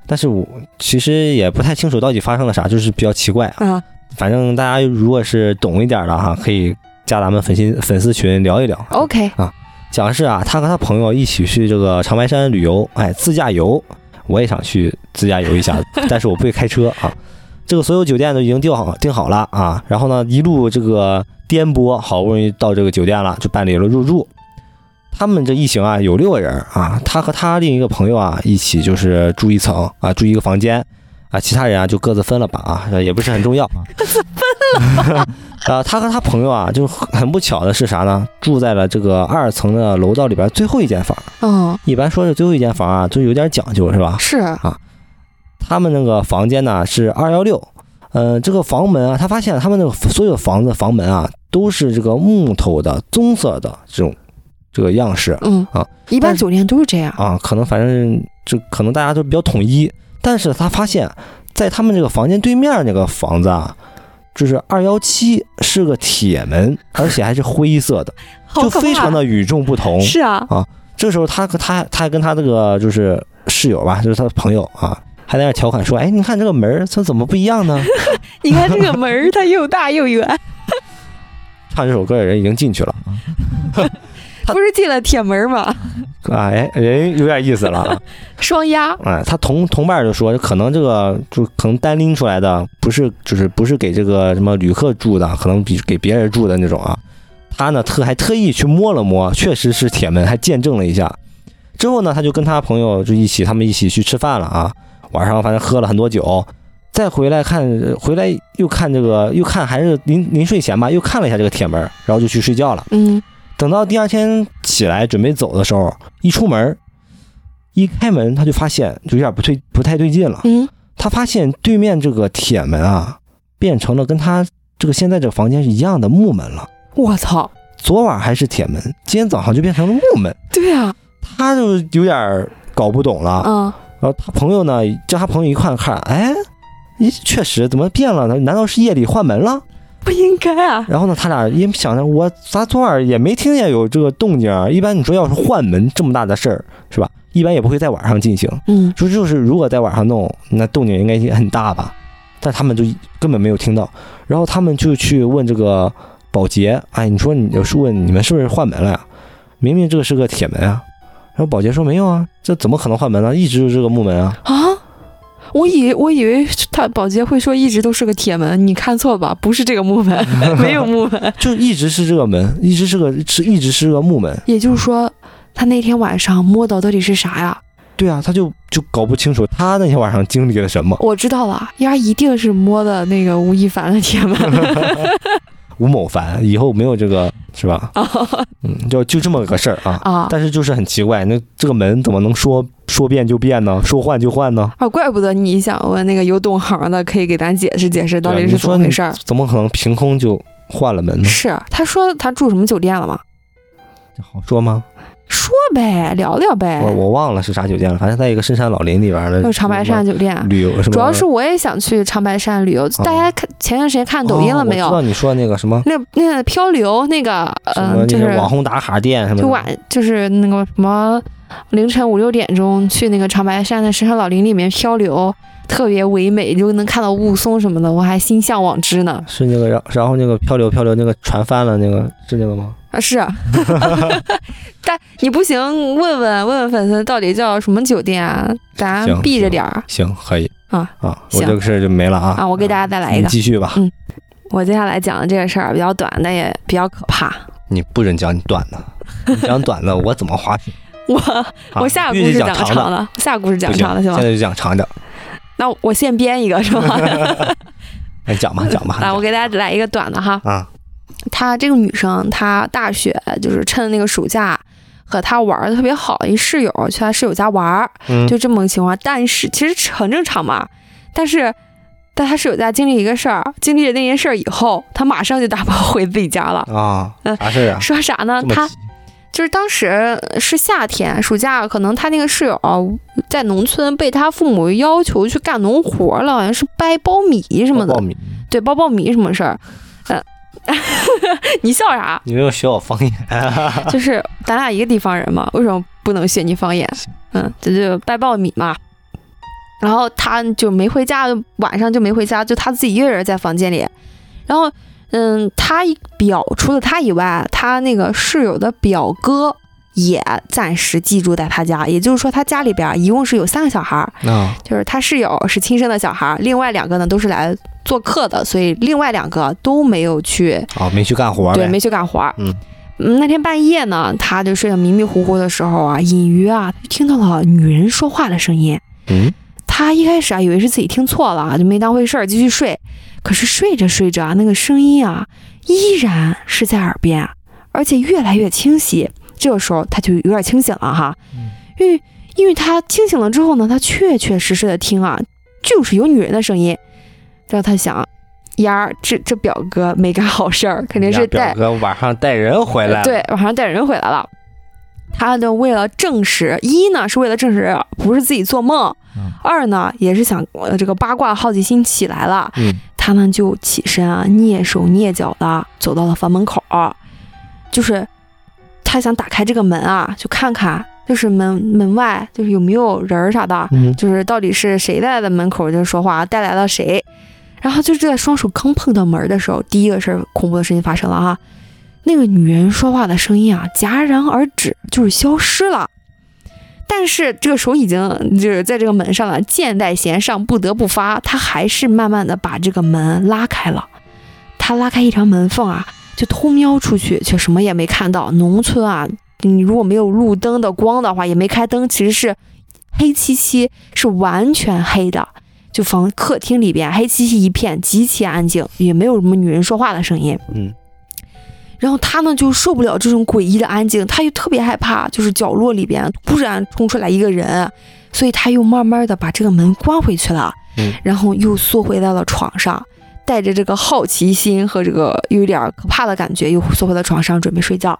但是我其实也不太清楚到底发生了啥，就是比较奇怪啊。反正大家如果是懂一点的哈，可以。加咱们粉丝粉丝群聊一聊，OK 啊，讲的是啊，他和他朋友一起去这个长白山旅游，哎，自驾游，我也想去自驾游一下，但是我不会开车啊。这个所有酒店都已经订好订好了啊，然后呢，一路这个颠簸，好不容易到这个酒店了，就办理了入住。他们这一行啊有六个人啊，他和他另一个朋友啊一起就是住一层啊，住一个房间啊，其他人啊就各自分了吧啊，也不是很重要啊。各自分了。啊，他和他朋友啊，就很不巧的是啥呢？住在了这个二层的楼道里边最后一间房。嗯，一般说是最后一间房啊，就有点讲究是吧？是啊。他们那个房间呢是二幺六，呃，这个房门啊，他发现他们那个所有房子房门啊都是这个木头的棕色的这种这个样式。嗯啊，一般酒店都是这样啊，可能反正就可能大家都比较统一。但是他发现，在他们这个房间对面那个房子啊。就是二幺七是个铁门，而且还是灰色的，就非常的与众不同。是啊，啊，这时候他和他他还跟他这个就是室友吧，就是他的朋友啊，还在那调侃说：“哎，你看这个门儿它怎么不一样呢？你看这个门儿它又大又圆。”唱这首歌的人已经进去了。不是进了铁门吗？啊，哎，人有点意思了。双压。哎，他同同伴就说，可能这个就可能单拎出来的，不是就是不是给这个什么旅客住的，可能比给别人住的那种啊。他呢特还特意去摸了摸，确实是铁门，还见证了一下。之后呢，他就跟他朋友就一起，他们一起去吃饭了啊。晚上反正喝了很多酒，再回来看，回来又看这个，又看还是临临睡前吧，又看了一下这个铁门，然后就去睡觉了。嗯。等到第二天起来准备走的时候，一出门，一开门他就发现就有点不对，不太对劲了。嗯，他发现对面这个铁门啊，变成了跟他这个现在这个房间是一样的木门了。我操！昨晚还是铁门，今天早上就变成了木门。对啊，他就有点搞不懂了。嗯，然后他朋友呢，叫他朋友一块看，哎，咦，确实怎么变了呢？难道是夜里换门了？不应该啊！然后呢，他俩也想着，我咱昨晚也没听见有这个动静啊。一般你说要是换门这么大的事儿，是吧？一般也不会在晚上进行。嗯，说就是如果在晚上弄，那动静应该也很大吧？但他们就根本没有听到。然后他们就去问这个保洁，哎，你说你就是问你们是不是换门了呀？明明这个是个铁门啊。然后保洁说没有啊，这怎么可能换门呢？一直就是这个木门啊。啊。我以我以为他保洁会说一直都是个铁门，你看错了吧？不是这个木门，没有木门，就一直是这个门，一直是个是一直是个木门。也就是说，他那天晚上摸到到底是啥呀？对啊，他就就搞不清楚他那天晚上经历了什么。我知道了，丫一定是摸的那个吴亦凡的铁门。吴某凡以后没有这个是吧？嗯，就就这么个事儿啊。啊，但是就是很奇怪，那这个门怎么能说说变就变呢？说换就换呢？啊，怪不得你想问那个有懂行的，可以给咱解释解释到底是怎么回事儿。怎么可能凭空就换了门呢？是，他说他住什么酒店了吗？这好说吗？说呗，聊聊呗。我我忘了是啥酒店了，反正在一个深山老林里边的。就长白山酒店旅游是主要是我也想去长白山旅游。大家看前段时间看抖音了没有？知道你说那个什么？那那个漂流那个，嗯，就是网红打卡店什么？就晚就是那个什么凌晨五六点钟去那个长白山的深山老林里面漂流，特别唯美，就能看到雾凇什么的，我还心向往之呢。是那个，然然后那个漂流漂流那个船翻了，那个是那个吗？啊是，但你不行，问问问问粉丝到底叫什么酒店啊？咱避着点儿。行，可以啊啊，我这个事儿就没了啊啊！我给大家再来一个，继续吧。嗯，我接下来讲的这个事儿比较短，但也比较可怕。你不准讲你短的，你讲短的我怎么花钱？我我下个故事讲个长的，下个故事讲长的行吗？现在就讲长的。那我现编一个是吗？来讲吧，讲吧。来，我给大家来一个短的哈。啊。她这个女生，她大学就是趁那个暑假和她玩的特别好，一室友去她室友家玩，就这么个情况。但是其实很正常嘛。但是在她室友家经历一个事儿，经历了那件事儿以后，她马上就打包回自己家了啊。啥事儿啊？说啥呢？她就是当时是夏天，暑假，可能她那个室友在农村被她父母要求去干农活了，好像是掰苞米什么的。苞米。对，包苞米什么事儿？嗯。你笑啥？你没有学我方言，就是咱俩一个地方人嘛，为什么不能学你方言？嗯，这就掰苞米嘛。然后他就没回家，晚上就没回家，就他自己一个人在房间里。然后，嗯，他表除了他以外，他那个室友的表哥也暂时寄住在他家。也就是说，他家里边一共是有三个小孩儿，啊，就是他室友是亲生的小孩儿，另外两个呢都是来做客的，所以另外两个都没有去，哦，没去干活对，没去干活儿。嗯嗯，那天半夜呢，他就睡得迷迷糊糊的时候啊，隐约啊听到了女人说话的声音。嗯，他一开始啊以为是自己听错了，就没当回事儿，继续睡。可是睡着睡着啊，那个声音啊依然是在耳边，而且越来越清晰。这个时候他就有点清醒了哈，嗯。因为因为他清醒了之后呢，他确确实实的听啊，就是有女人的声音。然后他想，丫儿这这表哥没干好事儿，肯定是带表哥晚上带人回来了，对，晚上带人回来了。他呢，为了证实，一呢是为了证实不是自己做梦，嗯。二呢也是想呃这个八卦好奇心起来了，嗯，他呢就起身啊，蹑手蹑脚的走到了房门口，就是他想打开这个门啊，就看看就是门门外就是有没有人儿啥的，嗯，就是到底是谁在的门口就说话，带来了谁。然后就是在双手刚碰到门的时候，第一个事儿恐怖的事情发生了哈，那个女人说话的声音啊戛然而止，就是消失了。但是这个手已经就是在这个门上了，箭在弦上，不得不发。他还是慢慢的把这个门拉开了。他拉开一条门缝啊，就偷瞄出去，却什么也没看到。农村啊，你如果没有路灯的光的话，也没开灯，其实是黑漆漆，是完全黑的。就房客厅里边黑漆漆一片，极其安静，也没有什么女人说话的声音。嗯，然后他呢就受不了这种诡异的安静，他又特别害怕，就是角落里边突然冲出来一个人，所以他又慢慢的把这个门关回去了，嗯然后又缩回到了床上，带着这个好奇心和这个有点可怕的感觉，又缩回到床上准备睡觉。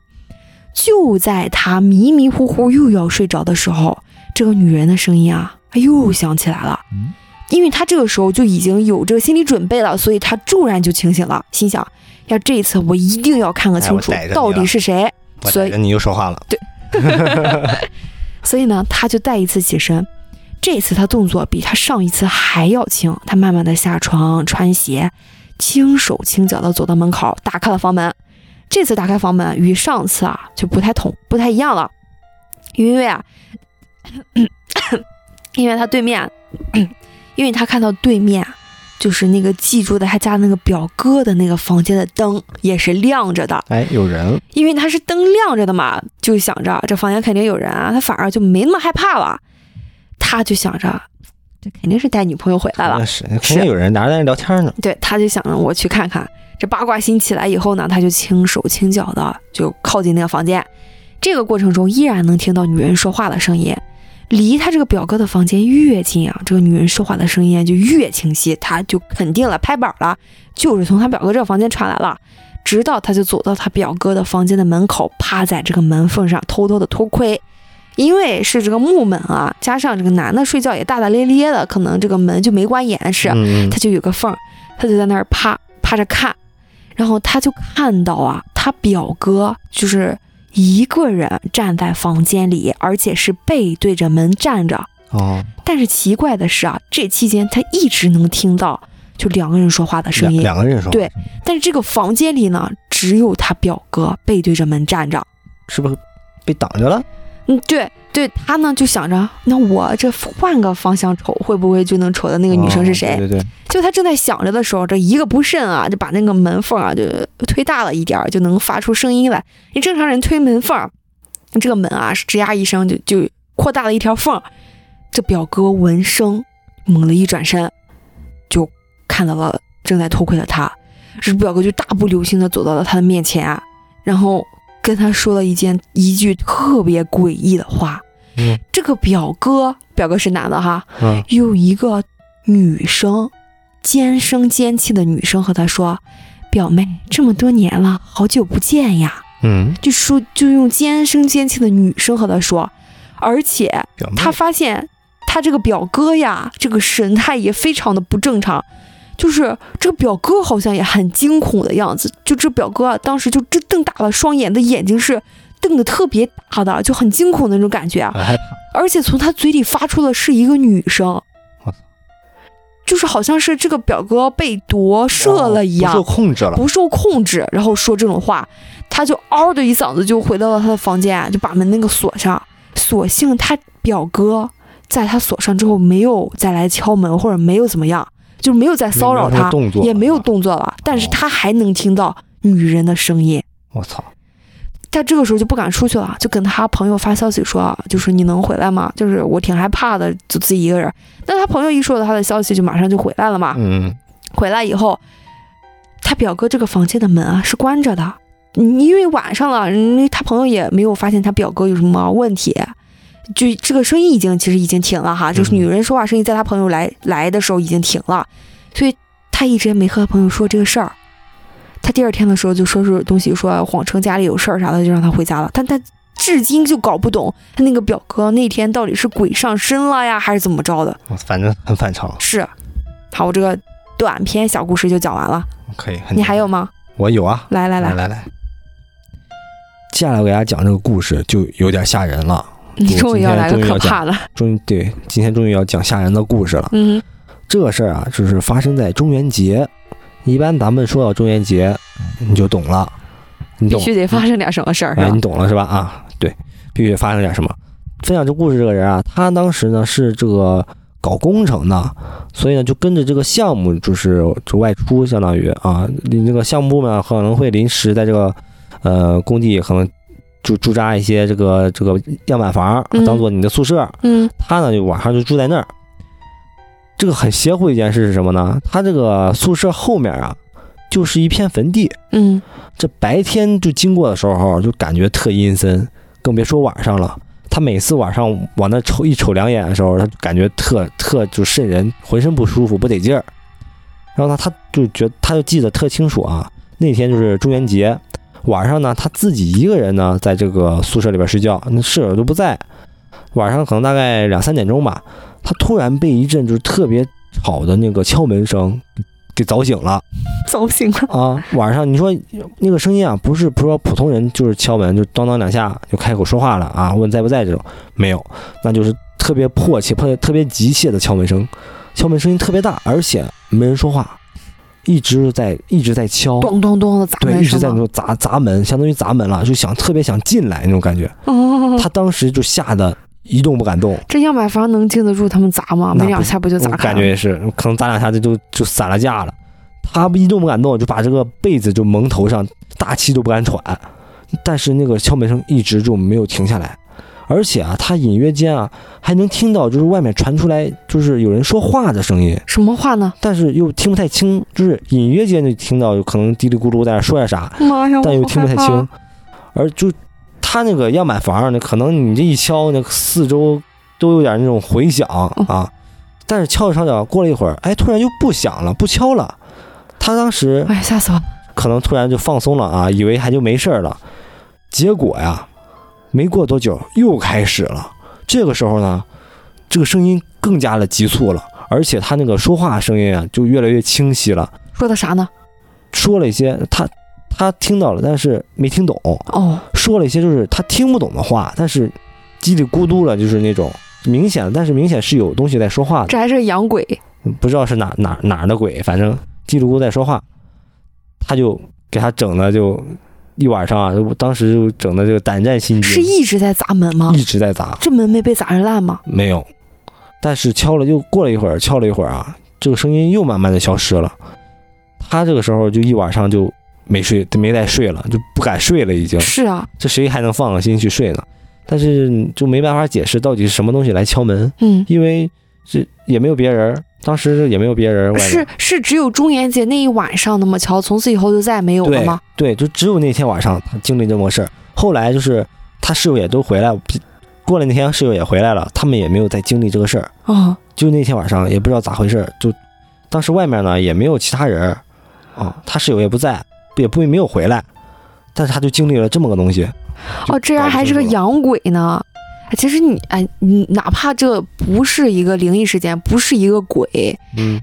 就在他迷迷糊糊又要睡着的时候，这个女人的声音啊又响起来了。嗯因为他这个时候就已经有这个心理准备了，所以他骤然就清醒了，心想：要这一次我一定要看个清楚到底是谁。所以你又说话了，对 所以呢，他就再一次起身。这次他动作比他上一次还要轻，他慢慢的下床穿鞋，轻手轻脚的走到门口，打开了房门。这次打开房门与上次啊就不太同不太一样了，因为啊，因为他对面，因为他看到对面就是那个记住的他家那个表哥的那个房间的灯也是亮着的，哎，有人，因为他是灯亮着的嘛，就想着这房间肯定有人啊，他反而就没那么害怕了。他就想着，这肯定是带女朋友回来了那，是，肯定有人，拿着在那聊天呢，对，他就想着我去看看。这八卦心起来以后呢，他就轻手轻脚的就靠近那个房间。这个过程中依然能听到女人说话的声音，离他这个表哥的房间越近啊，这个女人说话的声音就越清晰。他就肯定了，拍板了，就是从他表哥这个房间传来了。直到他就走到他表哥的房间的门口，趴在这个门缝上偷偷的偷窥。因为是这个木门啊，加上这个男的睡觉也大大咧咧的，可能这个门就没关严实，他就有个缝，他就在那儿趴趴着看，然后他就看到啊，他表哥就是一个人站在房间里，而且是背对着门站着。哦，但是奇怪的是啊，这期间他一直能听到就两个人说话的声两音，两个人说话，对，但是这个房间里呢，只有他表哥背对着门站着。是不是被挡着了？嗯，对对，他呢就想着，那我这换个方向瞅，会不会就能瞅到那个女生是谁？哦对对对，就他正在想着的时候，这一个不慎啊，就把那个门缝啊就推大了一点儿，就能发出声音来。你正常人推门缝儿，这个门啊是吱呀一声就就扩大了一条缝儿。这表哥闻声猛地一转身，就看到了正在偷窥的他。这表哥就大步流星的走到了他的面前，啊然后跟他说了一件一句特别诡异的话。嗯这个表哥，表哥是男的哈，嗯，有一个女生，尖声尖气的女生和他说：“表妹，这么多年了，好久不见呀。嗯，”就说就用尖声尖气的女生和他说，而且他发现他这个表哥呀，这个神态也非常的不正常。就是这个表哥好像也很惊恐的样子，就这表哥啊，当时就这瞪大了双眼的眼睛是瞪得特别大的，就很惊恐的那种感觉啊。而且从他嘴里发出的是一个女声。就是好像是这个表哥被夺舍了一样，不受控制了。不受控制，然后说这种话，他就嗷的一嗓子就回到了他的房间，就把门那个锁上。所幸他表哥在他锁上之后没有再来敲门，或者没有怎么样，就没有再骚扰他，也没有动作了。但是他还能听到女人的声音。我操！他这个时候就不敢出去了，就跟他朋友发消息说，就是你能回来吗？就是我挺害怕的，就自己一个人。但他朋友一说到他的消息，就马上就回来了嘛。嗯。回来以后，他表哥这个房间的门啊是关着的，因为晚上了，他朋友也没有发现他表哥有什么问题，就这个声音已经其实已经停了哈，就是女人说话声音在他朋友来来的时候已经停了，所以他一直也没和他朋友说这个事儿。他第二天的时候就收拾东西，说谎称家里有事儿啥的，就让他回家了。但他至今就搞不懂他那个表哥那天到底是鬼上身了呀，还是怎么着的。反正很反常。是，好，我这个短篇小故事就讲完了。可以。你还有吗？我有啊。来来来来来。接下来我给大家讲这个故事就有点吓人了。你终于要来个可怕的。终于 对，今天终于要讲吓人的故事了。嗯。这个事儿啊，就是发生在中元节。一般咱们说到中元节，你就懂了，你必须得发生点什么事儿，哎，你懂了是吧？啊，对，必须得发生点什么。分享这故事这个人啊，他当时呢是这个搞工程的，所以呢就跟着这个项目就是就外出，相当于啊，你这个项目部呢可能会临时在这个呃工地可能就驻扎一些这个这个样板房，当做你的宿舍。嗯，他呢就晚上就住在那儿。这个很邪乎一件事是什么呢？他这个宿舍后面啊，就是一片坟地。嗯，这白天就经过的时候，就感觉特阴森，更别说晚上了。他每次晚上往那瞅一瞅两眼的时候，他感觉特特就瘆人，浑身不舒服，不得劲儿。然后呢，他就觉他就记得特清楚啊，那天就是中元节晚上呢，他自己一个人呢，在这个宿舍里边睡觉，那室友都不在。晚上可能大概两三点钟吧。他突然被一阵就是特别吵的那个敲门声给早醒了，早醒了啊！晚上你说那个声音啊，不是不是说普通人就是敲门就当当两下就开口说话了啊，问在不在这种没有，那就是特别迫切、特别特别急切的敲门声，敲门声音特别大，而且没人说话，一直在一直在敲，咚咚咚的砸门，对，一直在那种砸砸门，相当于砸门了，就想特别想进来那种感觉，他当时就吓得。一动不敢动，这样板房能经得住他们砸吗？没两下不就砸开了？感觉也是，可能砸两下就就就散了架了。他一动不敢动，就把这个被子就蒙头上，大气都不敢喘。但是那个敲门声一直就没有停下来，而且啊，他隐约间啊还能听到，就是外面传出来就是有人说话的声音。什么话呢？但是又听不太清，就是隐约间就听到有，可能嘀里咕噜在那说点啥，但又听不太清，而就。他那个样板房呢，可能你这一敲，那四周都有点那种回响啊。但是敲着敲着，过了一会儿，哎，突然就不响了，不敲了。他当时哎，吓死我！可能突然就放松了啊，以为还就没事了。结果呀，没过多久又开始了。这个时候呢，这个声音更加的急促了，而且他那个说话声音啊，就越来越清晰了。说的啥呢？说了一些他。他听到了，但是没听懂。哦，说了一些就是他听不懂的话，但是叽里咕嘟了，就是那种明显，但是明显是有东西在说话的。这还是洋鬼？不知道是哪哪哪儿的鬼，反正叽里咕嘟在说话。他就给他整的就一晚上啊，当时就整的这个胆战心惊。是一直在砸门吗？一直在砸。这门没被砸成烂吗？没有，但是敲了又过了一会儿，敲了一会儿啊，这个声音又慢慢的消失了。他这个时候就一晚上就。没睡，没再睡了，就不敢睡了，已经是啊，这谁还能放个心去睡呢？但是就没办法解释到底是什么东西来敲门，嗯，因为这也没有别人，当时也没有别人，是是只有中元节那一晚上那么巧，从此以后就再也没有了吗？对，就只有那天晚上他经历这么事儿，后来就是他室友也都回来，过了那天室友也回来了，他们也没有再经历这个事儿啊，就那天晚上也不知道咋回事，就当时外面呢也没有其他人，啊，他室友也不在。也不会没有回来，但是他就经历了这么个东西。哦，这样还是个洋鬼呢。其实你哎，你哪怕这不是一个灵异事件，不是一个鬼，嗯，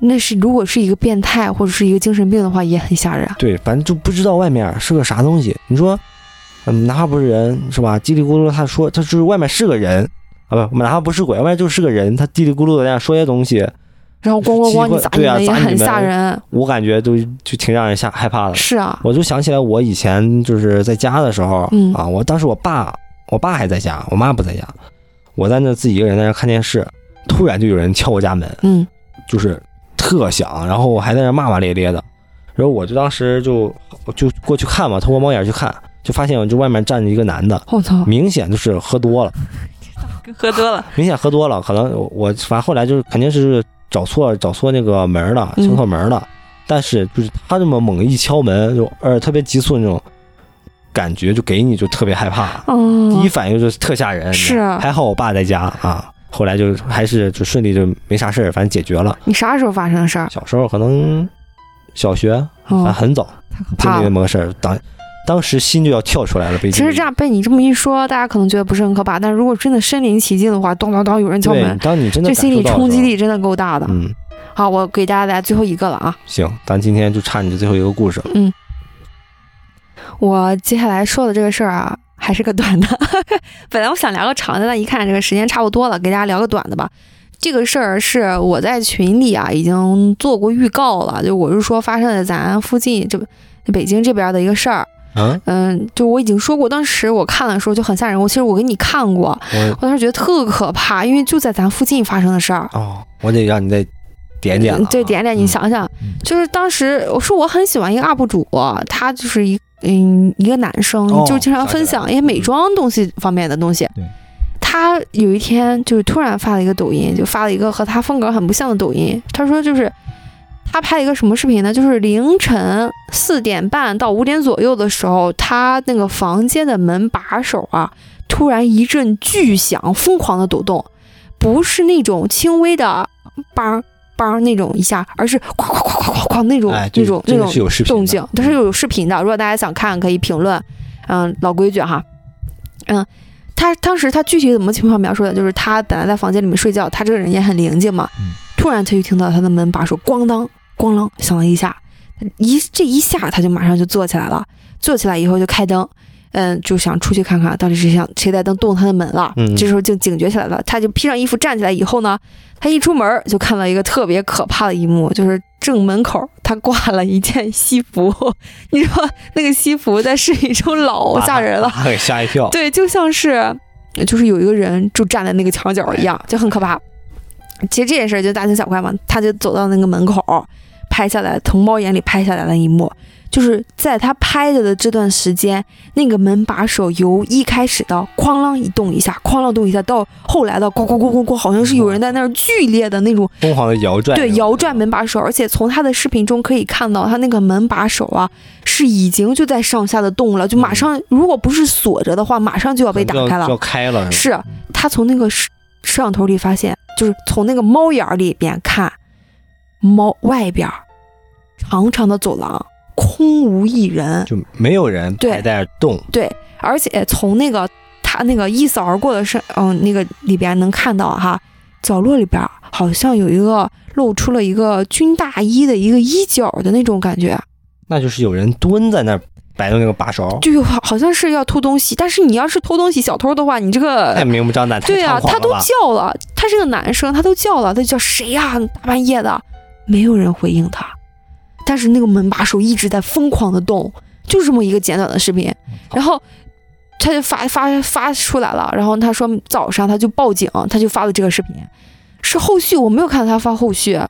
那是如果是一个变态或者是一个精神病的话，也很吓人。对，反正就不知道外面是个啥东西。你说，嗯，哪怕不是人，是吧？叽里咕噜，他说他就是外面是个人啊，不，哪怕不是鬼，外面就是个人，他叽里咕噜的在那说些东西，然后咣咣咣你砸你们也很吓人。我感觉都就挺让人吓害怕的。是啊，我就想起来我以前就是在家的时候、嗯啊，我当时我爸我爸还在家，我妈不在家，我在那自己一个人在那看电视，突然就有人敲我家门，嗯。就是特响，然后我还在那骂骂咧咧的，然后我就当时就就过去看嘛，透过猫眼去看，就发现就外面站着一个男的，我操，明显就是喝多了，喝多了。明显喝多了，可能我我反正后来就是肯定是找错找错那个门了，嗯敲错门了，但是就是他这么猛一敲门，就呃特别急促那种感觉，就给你就特别害怕，嗯，第一反应就是特吓人。是还好我爸在家啊，后来就还是就顺利就没啥事儿，反正解决了。你啥时候发生的事儿？小时候可能小学，反正哦，很早经历那。么个事儿，当当时心就要跳出来了。被其实这样被你这么一说，大家可能觉得不是很可怕，但如果真的身临其境的话，咚咚咚有人敲，门，当你真的这心理冲击力真的够大的。嗯，好，我给大家来最后一个了啊。行，咱今天就差你这最后一个故事了。我接下来说的这个事儿啊，还是个短的。本来我想聊个长的，但一看这个时间差不多了，给大家聊个短的吧。这个事儿是我在群里啊已经做过预告了，就我是说发生在咱附近这北京这边的一个事儿。嗯，嗯，就我已经说过，当时我看的时候就很吓人。我其实我给你看过，我我当时觉得特可怕，因为就在咱附近发生的事儿。哦，我得让你再点点对，点点，你嗯想想，嗯就是当时我说我很喜欢一个 UP 主，他就是一嗯一个男生，哦就经常分享一些美妆东西方面的东西。对他有一天就是突然发了一个抖音，就发了一个和他风格很不像的抖音。他说就是他拍了一个什么视频呢？就是凌晨四点半到五点左右的时候，他那个房间的门把手啊，突然一阵巨响，疯狂的抖动，不是那种轻微的梆梆那种一下，而是哐哐哐哐哐哐那种、哎，那种那种动静，它是有视频的。如果大家想看，可以评论。嗯，老规矩哈。嗯，他当时他具体怎么情况描述的？就是他本来在房间里面睡觉，他这个人也很灵静嘛。嗯突然他就听到他的门把手咣当咣啷响了一下，一这一下他就马上就坐起来了。坐起来以后就开灯，嗯，就想出去看看到底是想谁在动动他的门了。嗯这时候就警觉起来了，他就披上衣服站起来以后呢，他一出门就看到一个特别可怕的一幕，就是正门口他挂了一件西服。你说那个西服在视频中老吓人了，给 吓一跳。对，就像是就是有一个人就站在那个墙角一样，就很可怕。其实这件事儿就大惊小怪嘛，他就走到那个门口，拍下来，从猫眼里拍下来了一幕，就是在他拍着的这段时间，那个门把手由一开始的哐啷一动一下，哐啷动一下，到后来的咣咣咣咣咣，好像是有人在那儿剧烈的那种疯狂的摇转，对，摇转门把手，而且从他的视频中可以看到，他那个门把手啊，是已经就在上下的动了，就马上，如果不是锁着的话，马上就要被打开了要。开了，是他从那个摄摄像头里发现，就是从那个猫眼儿里边看，猫外边儿长长的走廊空无一人，就没有人还在那儿动，对，而且从那个他那个一扫而过的是，嗯，那个里边能看到哈，角落里边好像有一个露出了一个军大衣的一个衣角的那种感觉，那就是有人蹲在那儿摆弄那个把手，就好好像是要偷东西，但是你要是偷东西小偷的话，你这个太明目张胆，太对啊，他都叫了，他是个男生，他都叫了，他叫谁呀、大半夜的，没有人回应他，但是那个门把手一直在疯狂的动，就这么一个简短的视频，然后他就发发发出来了，然后他说早上他就报警，他就发了这个视频，是后续我没有看到他发后续，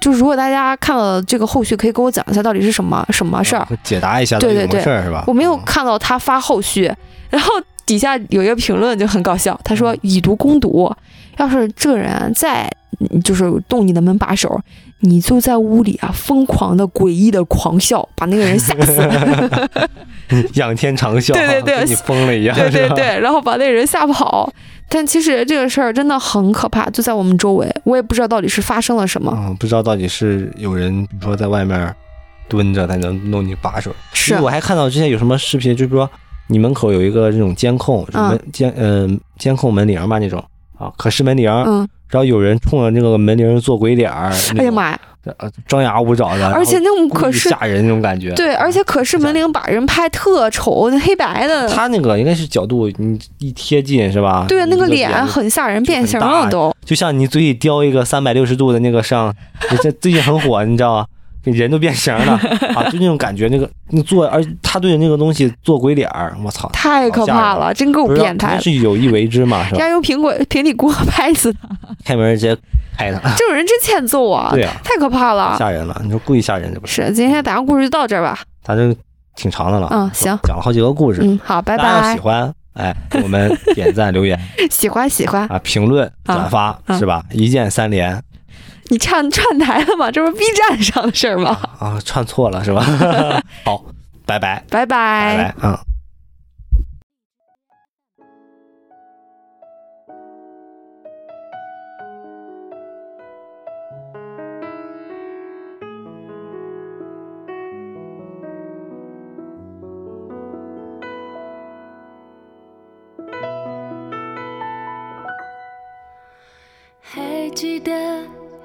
就是如果大家看到这个后续，可以给我讲一下到底是什么什么事儿。啊解答一下对对对。事儿是吧？我没有嗯看到他发后续，然后底下有一个评论就很搞笑，他说以毒攻毒，要是这个人再嗯就是动你的门把手，你就在屋里啊疯狂的诡异的狂笑，把那个人吓死。仰天长啸，对对对你疯了一样，对 对，对，然后把那个人吓跑。但其实这个事儿真的很可怕，就在我们周围，我也不知道到底是发生了什么。嗯，不知道到底是有人，比如说在外面蹲着才能弄你把手。是我还看到之前有什么视频，就是说你门口有一个这种监控，就是门监嗯、监控门铃吧那种啊，可视门铃，嗯，然后有人冲着那个门铃做鬼脸儿，哎呀妈呀，呃张牙舞爪的，而且那种可是吓人那种感觉。对，而且可视门铃把人拍特丑，那黑白的。他那个应该是角度，你一贴近是吧？对，那个脸很吓人，变形了都。就像你嘴里叼一个三百六十度的那个上，这最近很火，你知道吗？人都变形了 啊！就那种感觉，那个那做，而他对那个东西做鬼脸儿，我操，太可怕了，真够变态。是有意为之嘛？是吧？家用苹果平底锅拍死他，开门直接拍他。这种人真欠揍啊！对啊，太可怕了，吓人了。你说故意吓人这不是？今天打个故事就到这儿吧。咱这挺长的了。嗯，行，讲了好几个故事。嗯，好，拜拜。大家喜欢，哎，我们点赞 留言。喜欢喜欢啊，评论转发是吧？一键三连。你串串台了吗？这不是 B 站上的事儿吗？啊，串错了是吧？好，拜拜，拜拜，拜拜，嗯。还记得。